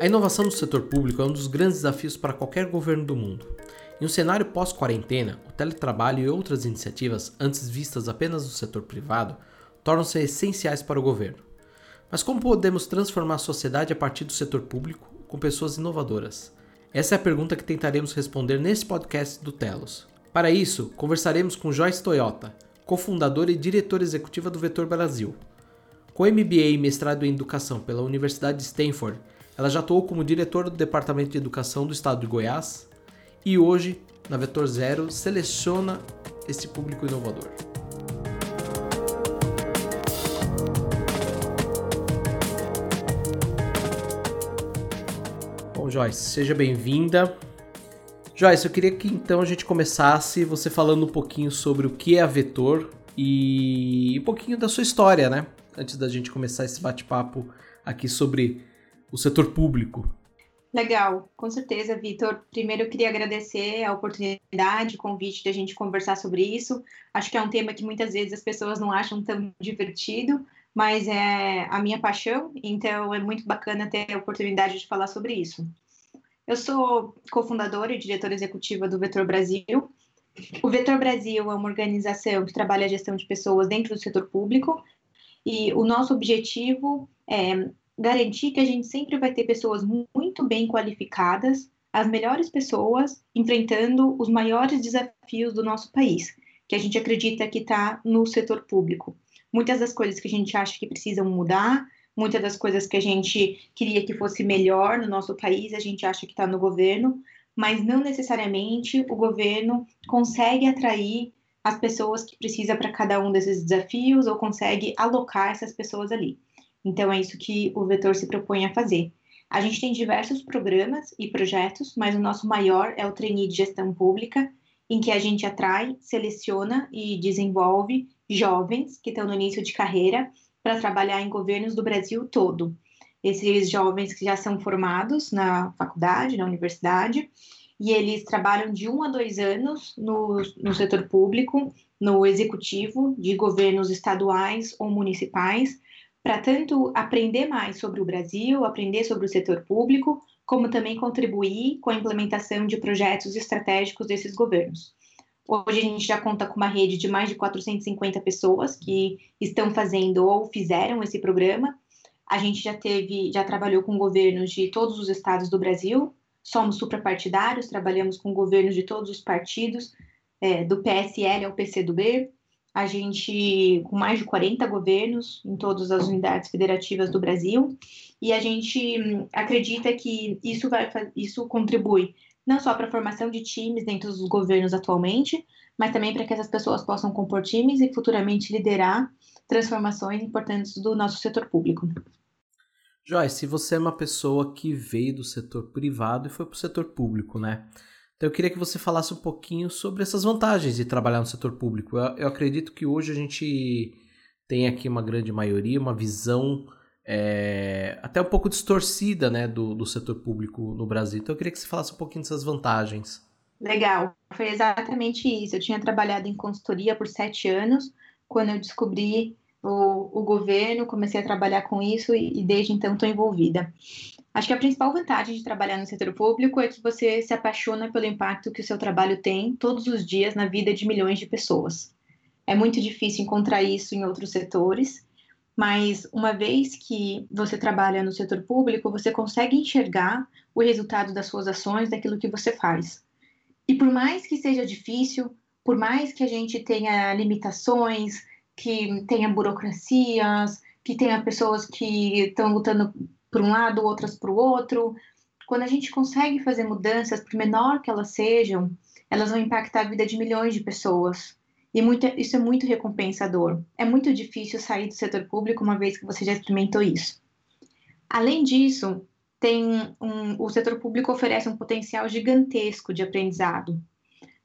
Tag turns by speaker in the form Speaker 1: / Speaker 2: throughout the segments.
Speaker 1: A inovação do setor público é um dos grandes desafios para qualquer governo do mundo. Em um cenário pós-quarentena, o teletrabalho e outras iniciativas, antes vistas apenas do setor privado, tornam-se essenciais para o governo. Mas como podemos transformar a sociedade a partir do setor público com pessoas inovadoras? Essa é a pergunta que tentaremos responder nesse podcast do Telos. Para isso, conversaremos com Joyce Toyota, cofundadora e diretora executiva do Vetor Brasil. Com MBA e mestrado em Educação pela Universidade de Stanford, ela já atuou como diretora do Departamento de Educação do Estado de Goiás e hoje, na Vetor Zero, seleciona esse público inovador. Bom, Joyce, seja bem-vinda. Joyce, eu queria que então a gente começasse você falando um pouquinho sobre o que é a Vetor e um pouquinho da sua história, né? Antes da gente começar esse bate-papo aqui sobre o setor público.
Speaker 2: Legal, com certeza, Vitor. Primeiro, eu queria agradecer a oportunidade, o convite da gente conversar sobre isso. Acho que é um tema que muitas vezes as pessoas não acham tão divertido, mas é a minha paixão, então é muito bacana ter a oportunidade de falar sobre isso. Eu sou cofundadora e diretora executiva do Vetor Brasil. O Vetor Brasil é uma organização que trabalha a gestão de pessoas dentro do setor público e o nosso objetivo é garantir que a gente sempre vai ter pessoas muito bem qualificadas, as melhores pessoas enfrentando os maiores desafios do nosso país, que a gente acredita que está no setor público. Muitas das coisas que a gente acha que precisam mudar, muitas das coisas que a gente queria que fosse melhor no nosso país, a gente acha que está no governo, mas não necessariamente o governo consegue atrair as pessoas que precisa para cada um desses desafios ou consegue alocar essas pessoas ali. Então, é isso que o Vetor se propõe a fazer. A gente tem diversos programas e projetos, mas o nosso maior é o Trainee de Gestão Pública, em que a gente atrai, seleciona e desenvolve jovens que estão no início de carreira para trabalhar em governos do Brasil todo. Esses jovens que já são formados na faculdade, na universidade, e eles trabalham de um a dois anos no, no setor público, no executivo de governos estaduais ou municipais, para tanto aprender mais sobre o Brasil, aprender sobre o setor público, como também contribuir com a implementação de projetos estratégicos desses governos. Hoje a gente já conta com uma rede de mais de 450 pessoas que estão fazendo ou fizeram esse programa. A gente já teve, já trabalhou com governos de todos os estados do Brasil. Somos suprapartidários, trabalhamos com governos de todos os partidos, é, do PSL ao PCdoB, a gente com mais de 40 governos em todas as unidades federativas do Brasil, e a gente hum, acredita que isso vai isso contribui não só para a formação de times dentro dos governos atualmente, mas também para que essas pessoas possam compor times e futuramente liderar transformações importantes do nosso setor público.
Speaker 1: Joyce, você é uma pessoa que veio do setor privado e foi para o setor público, né? Então eu queria que você falasse um pouquinho sobre essas vantagens de trabalhar no setor público. Eu, eu acredito que hoje a gente tem aqui uma grande maioria, uma visão é, até um pouco distorcida né, do, do setor público no Brasil. Então eu queria que você falasse um pouquinho dessas vantagens.
Speaker 2: Legal, foi exatamente isso. Eu tinha trabalhado em consultoria por sete anos, quando eu descobri o, o governo, comecei a trabalhar com isso e, e desde então estou envolvida. Acho que a principal vantagem de trabalhar no setor público é que você se apaixona pelo impacto que o seu trabalho tem todos os dias na vida de milhões de pessoas. É muito difícil encontrar isso em outros setores, mas uma vez que você trabalha no setor público, você consegue enxergar o resultado das suas ações, daquilo que você faz. E por mais que seja difícil, por mais que a gente tenha limitações, que tenha burocracias, que tenha pessoas que estão lutando para um lado, outras para o outro. Quando a gente consegue fazer mudanças, por menor que elas sejam, elas vão impactar a vida de milhões de pessoas. E muito, isso é muito recompensador. É muito difícil sair do setor público uma vez que você já experimentou isso. Além disso, tem um, o setor público oferece um potencial gigantesco de aprendizado.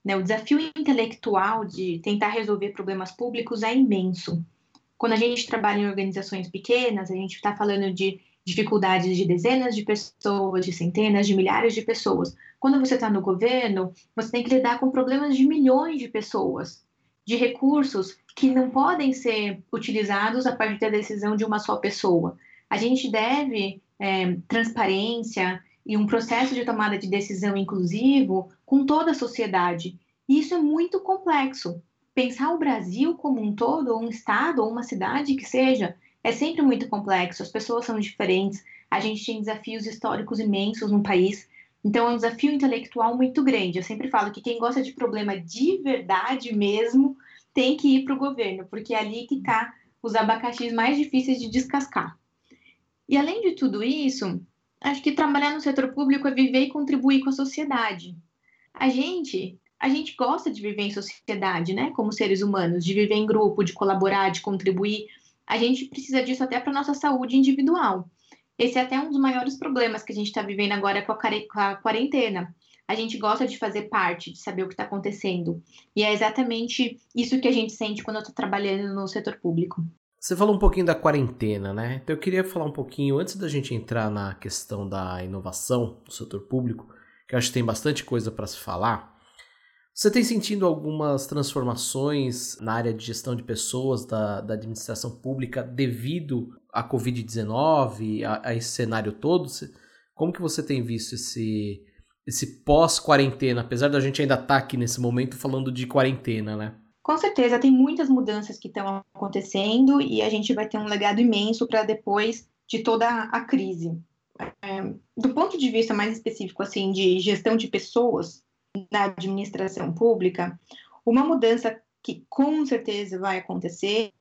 Speaker 2: Né? O desafio intelectual de tentar resolver problemas públicos é imenso. Quando a gente trabalha em organizações pequenas, a gente está falando de dificuldades de dezenas de pessoas, de centenas, de milhares de pessoas. Quando você está no governo, você tem que lidar com problemas de milhões de pessoas, de recursos que não podem ser utilizados a partir da decisão de uma só pessoa. A gente deve é, transparência e um processo de tomada de decisão inclusivo com toda a sociedade. E isso é muito complexo. Pensar o Brasil como um todo, ou um estado, ou uma cidade que seja, é sempre muito complexo. As pessoas são diferentes, a gente tem desafios históricos imensos no país. Então, é um desafio intelectual muito grande. Eu sempre falo que quem gosta de problema de verdade mesmo tem que ir para o governo, porque é ali que está os abacaxis mais difíceis de descascar. E além de tudo isso, acho que trabalhar no setor público é viver e contribuir com a sociedade. A gente, a gente gosta de viver em sociedade, né? Como seres humanos, de viver em grupo, de colaborar, de contribuir. A gente precisa disso até para nossa saúde individual. Esse é até um dos maiores problemas que a gente está vivendo agora com a quarentena. A gente gosta de fazer parte, de saber o que está acontecendo. E é exatamente isso que a gente sente quando eu estou trabalhando no setor público.
Speaker 1: Você falou um pouquinho da quarentena, né? Então eu queria falar um pouquinho, antes da gente entrar na questão da inovação no setor público, que eu acho que tem bastante coisa para se falar. Você tem sentido algumas transformações na área de gestão de pessoas da, da administração pública devido à Covid-19, a, a, esse cenário todo? Como que você tem visto esse, esse pós-quarentena, apesar da gente ainda estar tá aqui nesse momento falando de quarentena, né?
Speaker 2: Com certeza, tem muitas mudanças que estão acontecendo e a gente vai ter um legado imenso para depois de toda a crise. É, do ponto de vista mais específico, assim, de gestão de pessoas na administração pública, uma mudança que com certeza vai acontecer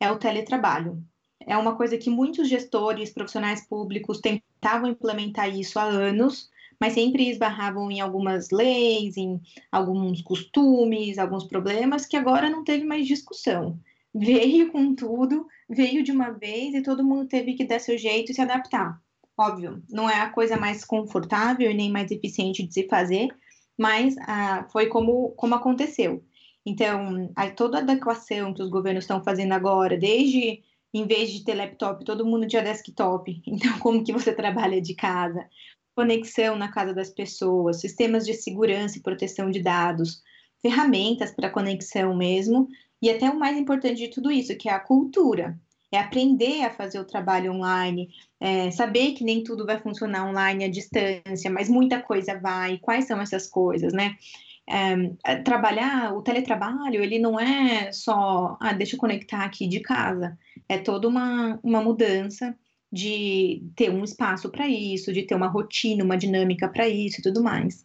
Speaker 2: é o teletrabalho. É uma coisa que muitos gestores, profissionais públicos tentavam implementar isso há anos, mas sempre esbarravam em algumas leis, em alguns costumes, alguns problemas que agora não teve mais discussão. Veio com tudo, veio de uma vez e todo mundo teve que dar seu jeito e se adaptar. Óbvio, não é a coisa mais confortável e nem mais eficiente de se fazer, mas ah, foi como, como aconteceu. Então, toda a adequação que os governos estão fazendo agora, desde em vez de ter laptop, todo mundo tinha desktop. Então, como que você trabalha de casa? conexão na casa das pessoas, sistemas de segurança e proteção de dados, ferramentas para conexão mesmo, e até o mais importante de tudo isso, que é a cultura. É aprender a fazer o trabalho online, é saber que nem tudo vai funcionar online à distância, mas muita coisa vai. Quais são essas coisas, né? É, trabalhar, o teletrabalho, ele não é só, ah, deixa eu conectar aqui de casa. É toda uma, uma mudança de ter um espaço para isso, de ter uma rotina, uma dinâmica para isso e tudo mais.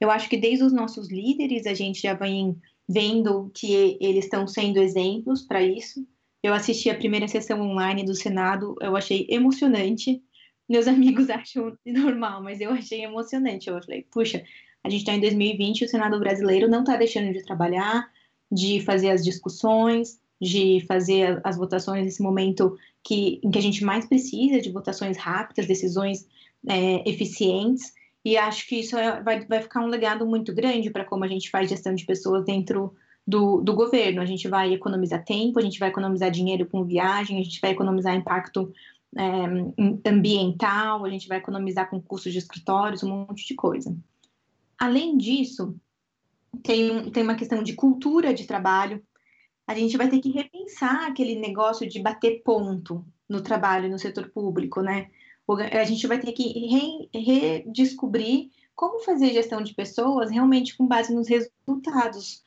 Speaker 2: Eu acho que desde os nossos líderes a gente já vem vendo que eles estão sendo exemplos para isso. Eu assisti a primeira sessão online do Senado, eu achei emocionante. Meus amigos acham normal, mas eu achei emocionante. Eu falei, puxa, a gente está em 2020 e o Senado brasileiro não está deixando de trabalhar, de fazer as discussões, de fazer as votações nesse momento que, em que a gente mais precisa de votações rápidas, decisões é, eficientes, e acho que isso é, vai, vai ficar um legado muito grande para como a gente faz gestão de pessoas dentro do, do governo. A gente vai economizar tempo, a gente vai economizar dinheiro com viagem, a gente vai economizar impacto é, ambiental, a gente vai economizar com custos de escritórios, um monte de coisa. Além disso, tem, tem uma questão de cultura de trabalho, a gente vai ter que repensar aquele negócio de bater ponto no trabalho no setor público, né? A gente vai ter que redescobrir como fazer gestão de pessoas realmente com base nos resultados,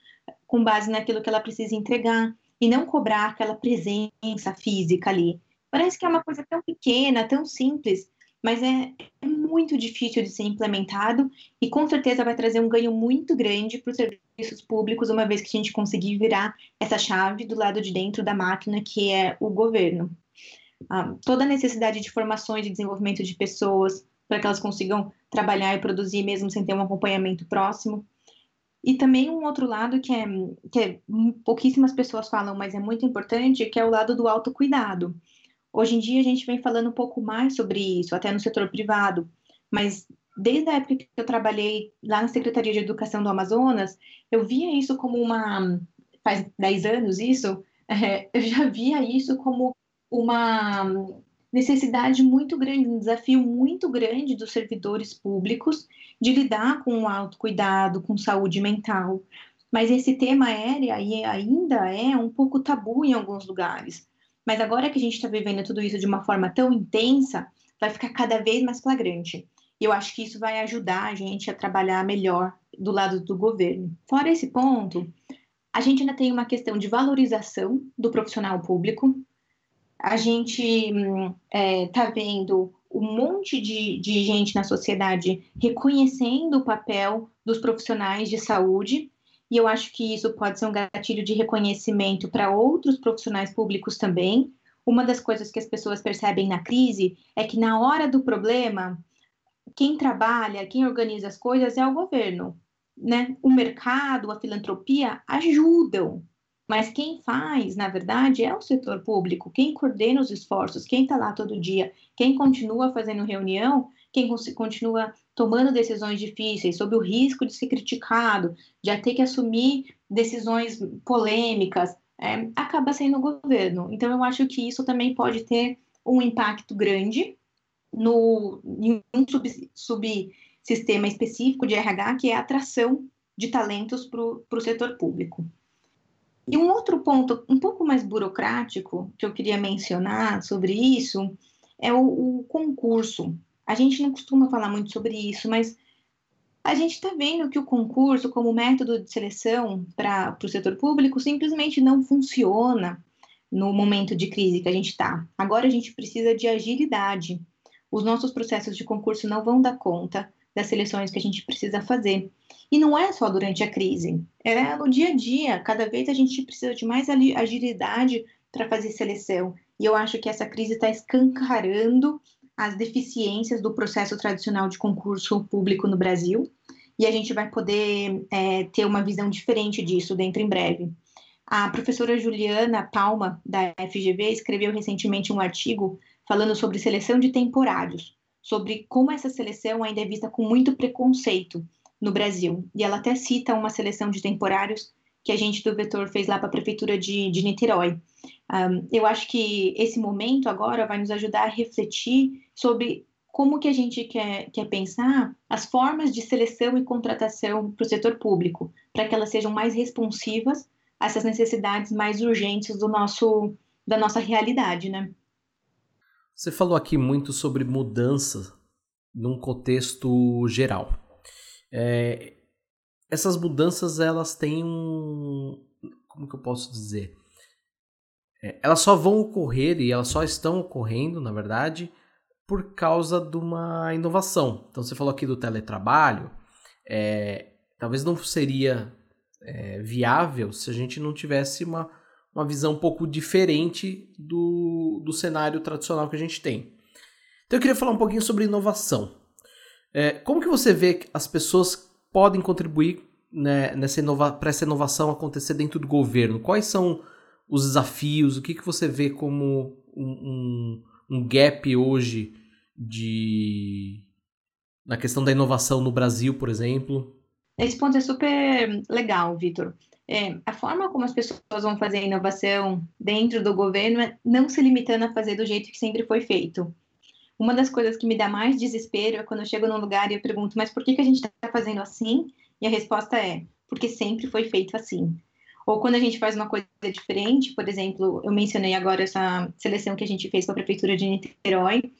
Speaker 2: com base naquilo que ela precisa entregar e não cobrar aquela presença física ali. Parece que é uma coisa tão pequena, tão simples, mas é, é, muito difícil de ser implementado e com certeza vai trazer um ganho muito grande para os serviços públicos, uma vez que a gente conseguir virar essa chave do lado de dentro da máquina, que é o governo. Ah, toda a necessidade de formações e desenvolvimento de pessoas para que elas consigam trabalhar e produzir mesmo sem ter um acompanhamento próximo. E também um outro lado que é, que é pouquíssimas pessoas falam, mas é muito importante, que é o lado do autocuidado. Hoje em dia a gente vem falando um pouco mais sobre isso, até no setor privado, mas desde a época que eu trabalhei lá na Secretaria de Educação do Amazonas, eu via isso como uma. faz 10 anos isso, é, eu já via isso como uma necessidade muito grande, um desafio muito grande dos servidores públicos de lidar com o autocuidado, com saúde mental. Mas esse tema era e ainda é um pouco tabu em alguns lugares. Mas agora que a gente está vivendo tudo isso de uma forma tão intensa, vai ficar cada vez mais flagrante. E eu acho que isso vai ajudar a gente a trabalhar melhor do lado do governo. Fora esse ponto, a gente ainda tem uma questão de valorização do profissional público. A gente está hum, é, tá vendo um monte de, de gente na sociedade reconhecendo o papel dos profissionais de saúde, e eu acho que isso pode ser um gatilho de reconhecimento para outros profissionais públicos também. Uma das coisas que as pessoas percebem na crise é que na hora do problema, quem trabalha, quem organiza as coisas é o governo, né? O mercado, a filantropia ajudam, mas quem faz, na verdade, é o setor público, quem coordena os esforços, quem está lá todo dia, quem continua fazendo reunião, quem continua tomando decisões difíceis, sob o risco de ser criticado, de ter que assumir decisões polêmicas, é, acaba sendo o governo. Então, eu acho que isso também pode ter um impacto grande no, em um sub, subsistema específico de RH, que é a atração de talentos para o setor público. E um outro ponto um pouco mais burocrático que eu queria mencionar sobre isso é o, o concurso. A gente não costuma falar muito sobre isso, mas a gente está vendo que o concurso, como método de seleção para o setor público, simplesmente não funciona no momento de crise que a gente está. Agora a gente precisa de agilidade os nossos processos de concurso não vão dar conta das seleções que a gente precisa fazer. E não é só durante a crise, é no dia a dia. Cada vez a gente precisa de mais agilidade para fazer seleção. E eu acho que essa crise está escancarando as deficiências do processo tradicional de concurso público no Brasil. E a gente vai poder é, ter uma visão diferente disso dentro em breve. A professora Juliana Palma, da FGV, escreveu recentemente um artigo falando sobre seleção de temporários, sobre como essa seleção ainda é vista com muito preconceito no Brasil. E ela até cita uma seleção de temporários que a gente do Vetor fez lá para a Prefeitura de, de Niterói. Um, eu acho que esse momento agora vai nos ajudar a refletir sobre como que a gente quer, quer pensar as formas de seleção e contratação para o setor público, para que elas sejam mais responsivas a essas necessidades mais urgentes do nosso, da nossa realidade, né?
Speaker 1: Você falou aqui muito sobre mudança num contexto geral. É, essas mudanças elas têm um, como que eu posso dizer? É, elas só vão ocorrer e elas só estão ocorrendo, na verdade, por causa de uma inovação. Então você falou aqui do teletrabalho, é, talvez não seria é, viável se a gente não tivesse uma uma visão um pouco diferente do, do cenário tradicional que a gente tem. Então eu queria falar um pouquinho sobre inovação. É, como que você vê que as pessoas podem contribuir né, nessa inova para essa inovação acontecer dentro do governo? Quais são os desafios? O que, que você vê como um, um, um gap hoje de na questão da inovação no Brasil, por exemplo?
Speaker 2: Esse ponto é super legal, Vitor. É, a forma como as pessoas vão fazer a inovação dentro do governo é não se limitando a fazer do jeito que sempre foi feito. Uma das coisas que me dá mais desespero é quando eu chego num lugar e eu pergunto, mas por que, que a gente está fazendo assim? E a resposta é, porque sempre foi feito assim. Ou quando a gente faz uma coisa diferente, por exemplo, eu mencionei agora essa seleção que a gente fez com a Prefeitura de Niterói,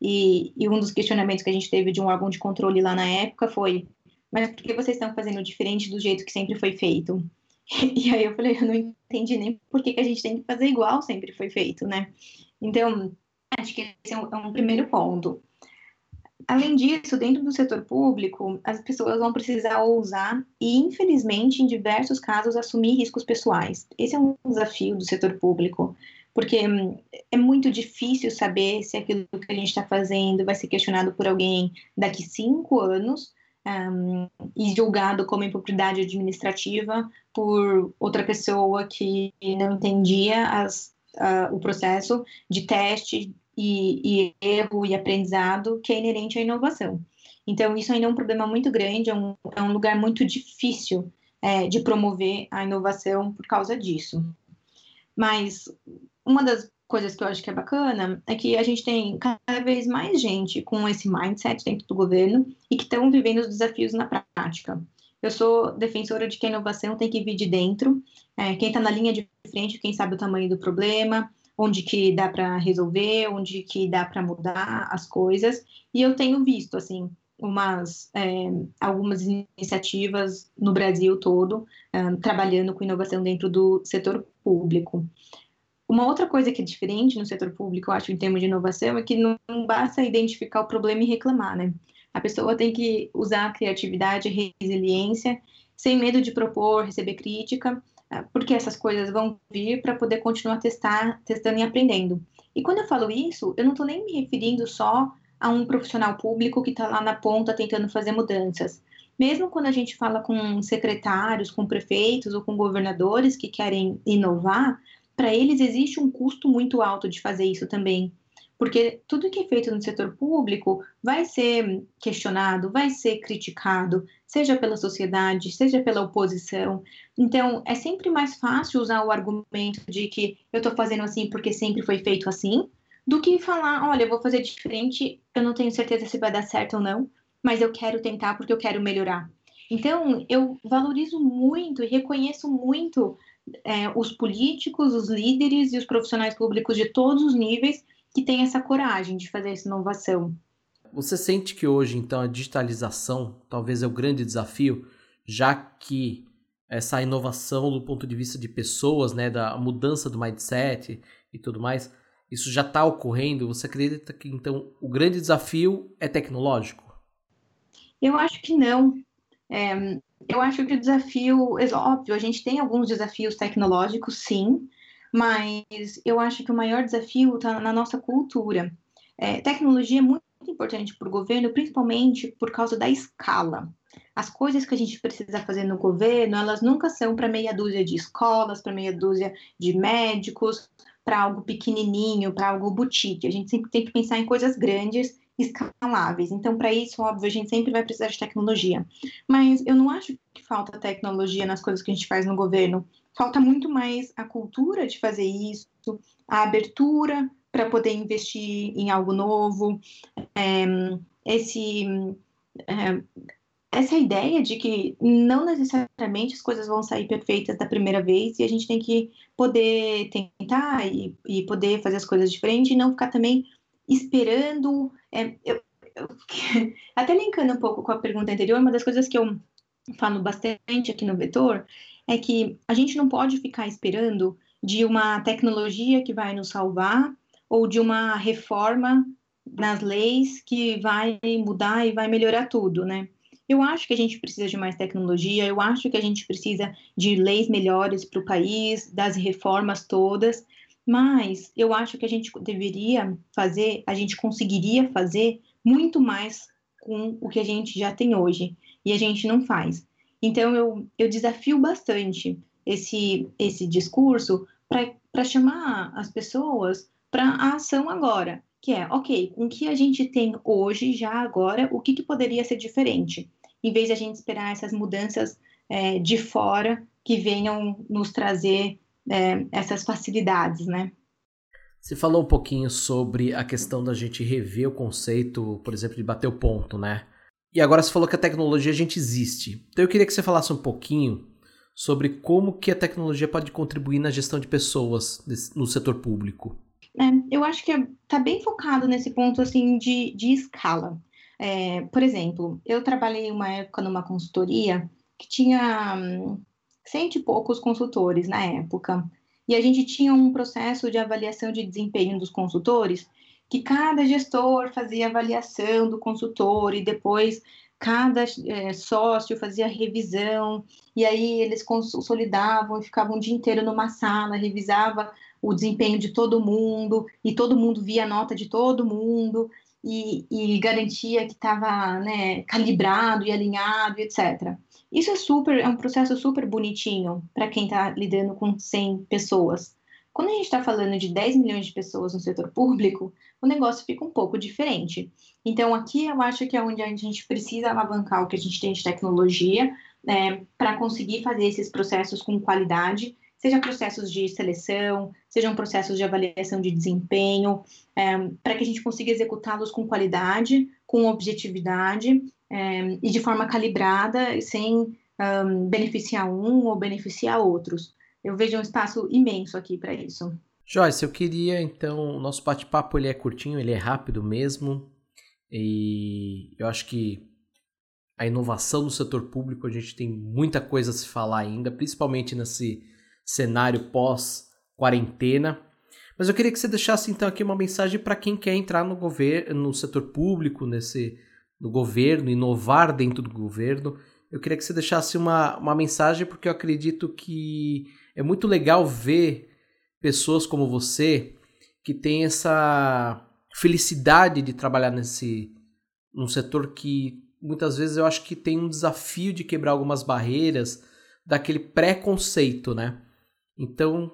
Speaker 2: e, e um dos questionamentos que a gente teve de um órgão de controle lá na época foi: mas por que vocês estão fazendo diferente do jeito que sempre foi feito? E aí eu falei, eu não entendi nem por que, que a gente tem que fazer igual sempre foi feito, né? Então, acho que esse é um, é um primeiro ponto. Além disso, dentro do setor público, as pessoas vão precisar ousar e, infelizmente, em diversos casos, assumir riscos pessoais. Esse é um desafio do setor público, porque hum, é muito difícil saber se aquilo que a gente está fazendo vai ser questionado por alguém daqui cinco anos um, e julgado como impropriedade administrativa por outra pessoa que não entendia as, uh, o processo de teste e, e, erro e aprendizado que é inerente à inovação. Então, isso ainda é um problema muito grande, é um, é um lugar muito difícil é, de promover a inovação por causa disso. Mas uma das coisas que eu acho que é bacana é que a gente tem cada vez mais gente com esse mindset dentro do governo e que estão vivendo os desafios na prática. Eu sou defensora de que a inovação tem que vir de dentro, é, quem está na linha de frente, quem sabe o tamanho do problema, onde que dá para resolver, onde que dá para mudar as coisas. E eu tenho visto, assim, umas, é, algumas iniciativas no Brasil todo, um, trabalhando com inovação dentro do setor público. Uma outra coisa que é diferente no setor público, eu acho, em termos de inovação, é que não, basta identificar o problema e reclamar, né? A pessoa tem que usar a criatividade resiliência, sem medo de propor, receber crítica, ah, porque essas coisas vão vir para poder continuar testar, testando e aprendendo. E quando eu falo isso, eu não estou nem me referindo só a um profissional público que está lá na ponta tentando fazer mudanças. Mesmo quando a gente fala com secretários, com prefeitos ou com governadores que querem inovar, para eles existe um custo muito alto de fazer isso também. Porque tudo que é feito no setor público vai ser questionado, vai ser criticado, seja pela sociedade, seja pela oposição. Então, é sempre mais fácil usar o argumento de que eu estou fazendo assim porque sempre foi feito assim, do que falar, olha, eu vou fazer diferente, eu não tenho certeza se vai dar certo ou não, mas eu quero tentar porque eu quero melhorar. Então, eu valorizo muito e reconheço muito é, os políticos, os líderes e os profissionais públicos de todos os níveis que têm essa coragem de fazer essa inovação.
Speaker 1: Você sente que hoje, então, a digitalização talvez é o grande desafio, já que essa inovação do ponto de vista de pessoas, né, da mudança do mindset e tudo mais, isso já está ocorrendo? Você acredita que então o grande desafio é tecnológico?
Speaker 2: Eu acho que não. É, eu acho que o desafio, é óbvio, a gente tem alguns desafios tecnológicos, sim, mas eu acho que o maior desafio está na nossa cultura. É, tecnologia é muito importante para o governo, principalmente por causa da escala. As coisas que a gente precisa fazer no governo, elas nunca são para meia dúzia de escolas, para meia dúzia de médicos, para algo pequenininho, para algo boutique. A gente sempre tem que pensar em coisas grandes, escaláveis. Então, para isso, óbvio, a gente sempre vai precisar de tecnologia. Mas eu não acho que falta tecnologia nas coisas que a gente faz no governo. Falta muito mais a cultura de fazer isso, a abertura para poder investir em algo novo, é, esse é, essa ideia de que não necessariamente as coisas vão sair perfeitas da primeira vez e a gente tem que poder tentar e, e poder fazer as coisas diferentes e não ficar também esperando. É, eu, eu, até linkando um pouco com a pergunta anterior, uma das coisas que eu falo bastante aqui no Vetor é que a gente não pode ficar esperando de uma tecnologia que vai nos salvar ou de uma reforma nas leis que vai mudar e vai melhorar tudo, né? Eu acho que a gente precisa de mais tecnologia, eu acho que a gente precisa de leis melhores para o país, das reformas todas, mas eu acho que a gente deveria fazer, a gente conseguiria fazer muito mais com o que a gente já tem hoje e a gente não faz. Então eu, eu desafio bastante esse, esse discurso para chamar as pessoas para a ação agora que é, ok, com o que a gente tem hoje, já agora, o que, que poderia ser diferente? Em vez de a gente esperar essas mudanças é, de fora que venham nos trazer é, essas facilidades, né?
Speaker 1: Você falou um pouquinho sobre a questão da gente rever o conceito, por exemplo, de bater o ponto, né? E agora você falou que a tecnologia a gente existe. Então eu queria que você falasse um pouquinho sobre como que a tecnologia pode contribuir na gestão de pessoas no setor público.
Speaker 2: É, eu acho que está bem focado nesse ponto assim de, de escala. É, por exemplo, eu trabalhei uma época numa consultoria que tinha hum, cento e poucos consultores na época. E a gente tinha um processo de avaliação de desempenho dos consultores, que cada gestor fazia avaliação do consultor e depois cada é, sócio fazia revisão, e aí eles consolidavam e ficavam o dia inteiro numa sala, revisava o desempenho de todo mundo, e todo mundo via a nota de todo mundo, e, e garantia que estava né, calibrado e alinhado, etc. Isso é super, é um processo super bonitinho para quem está lidando com 100 pessoas. Quando a gente está falando de 10 milhões de pessoas no setor público, o negócio fica um pouco diferente. Então, aqui eu acho que é onde a gente precisa alavancar o que a gente tem de tecnologia né, para conseguir fazer esses processos com qualidade seja processos de seleção, sejam processos de avaliação de desempenho, é, para que a gente consiga executá-los com qualidade, com objetividade é, e de forma calibrada, sem um, beneficiar um ou beneficiar outros. Eu vejo um espaço imenso aqui para isso.
Speaker 1: Joyce, eu queria então, o nosso bate-papo ele é curtinho, ele é rápido mesmo, e eu acho que a inovação no setor público a gente tem muita coisa a se falar ainda, principalmente nesse cenário pós-quarentena. Mas eu queria que você deixasse então aqui uma mensagem para quem quer entrar no governo, no setor público, nesse no governo, inovar dentro do governo. Eu queria que você deixasse uma, uma mensagem porque eu acredito que é muito legal ver pessoas como você que tem essa felicidade de trabalhar nesse num setor que muitas vezes eu acho que tem um desafio de quebrar algumas barreiras daquele preconceito, né? Então,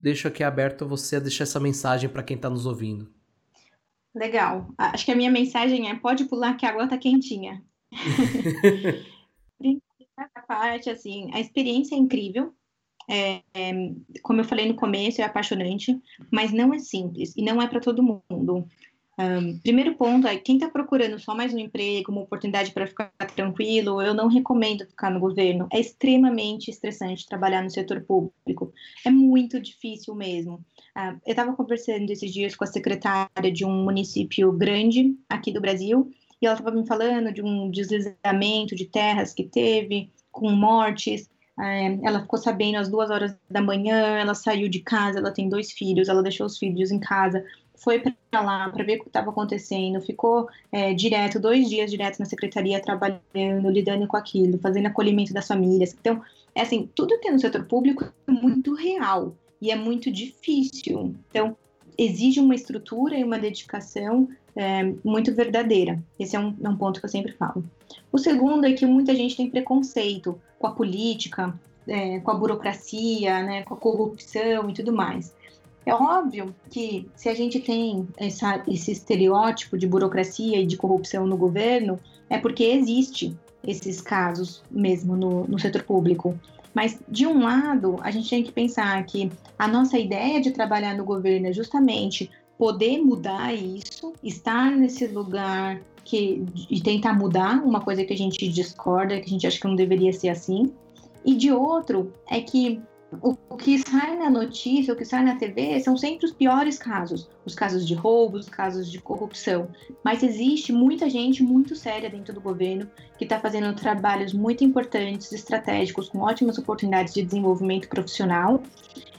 Speaker 1: deixo aqui aberto você a deixar essa mensagem para quem está nos ouvindo.
Speaker 2: Legal. Acho que a minha mensagem é: pode pular que a água está quentinha. Essa parte, assim, a experiência é incrível. É, é, como eu falei no começo, é apaixonante, mas não é simples e não é para todo mundo. Um, primeiro ponto é quem está procurando só mais um emprego, uma oportunidade para ficar tranquilo, eu não recomendo ficar no governo. É extremamente estressante trabalhar no setor público. É muito difícil mesmo. Uh, eu estava conversando esses dias com a secretária de um município grande aqui do Brasil e ela estava me falando de um deslizamento de terras que teve, com mortes. É, ela ficou sabendo às duas horas da manhã, ela saiu de casa, ela tem dois filhos, ela deixou os filhos em casa, foi para lá para ver o que estava acontecendo, ficou é, direto, dois dias direto na secretaria trabalhando, lidando com aquilo, fazendo acolhimento das famílias. Então, é assim, tudo que é no setor público é muito real e é muito difícil. Então, exige uma estrutura e uma dedicação é, muito verdadeira. Esse é um, é um ponto que eu sempre falo. O segundo é que muita gente tem preconceito com a política, é, com a burocracia, né, com a corrupção e tudo mais. É óbvio que se a gente tem essa, esse estereótipo de burocracia e de corrupção no governo, é porque existe esses casos mesmo no, no setor público. Mas, de um lado, a gente tem que pensar que a nossa ideia de trabalhar no governo é justamente poder mudar isso, estar nesse lugar que, e tentar mudar uma coisa que a gente discorda, que a gente acha que não deveria ser assim. E de outro, é que o, o que sai na notícia, o que sai na TV, são sempre os piores casos. Os casos de roubo, os casos de corrupção. Mas existe muita gente muito séria dentro do governo que está fazendo trabalhos muito importantes, estratégicos, com ótimas oportunidades de desenvolvimento profissional.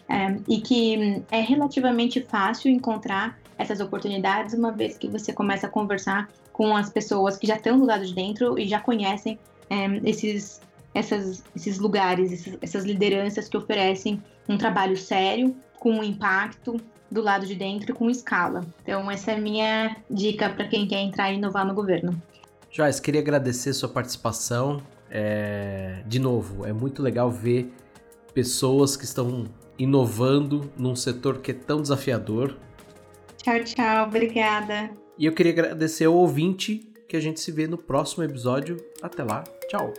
Speaker 2: É, e que é relativamente fácil encontrar essas oportunidades uma vez que você começa a conversar com as pessoas que já estão do lado de dentro e já conhecem é, esses essas, esses lugares, esses, essas lideranças que oferecem um trabalho sério, com um impacto do lado de dentro e com escala. Então, essa é a minha dica para quem quer entrar e inovar no governo.
Speaker 1: Joyce, queria agradecer sua participação. É... De novo, é muito legal ver pessoas que estão inovando num setor que é tão desafiador.
Speaker 2: Tchau, tchau. Obrigada.
Speaker 1: E eu queria agradecer ao ouvinte que a gente se vê no próximo episódio. Até lá. Tchau.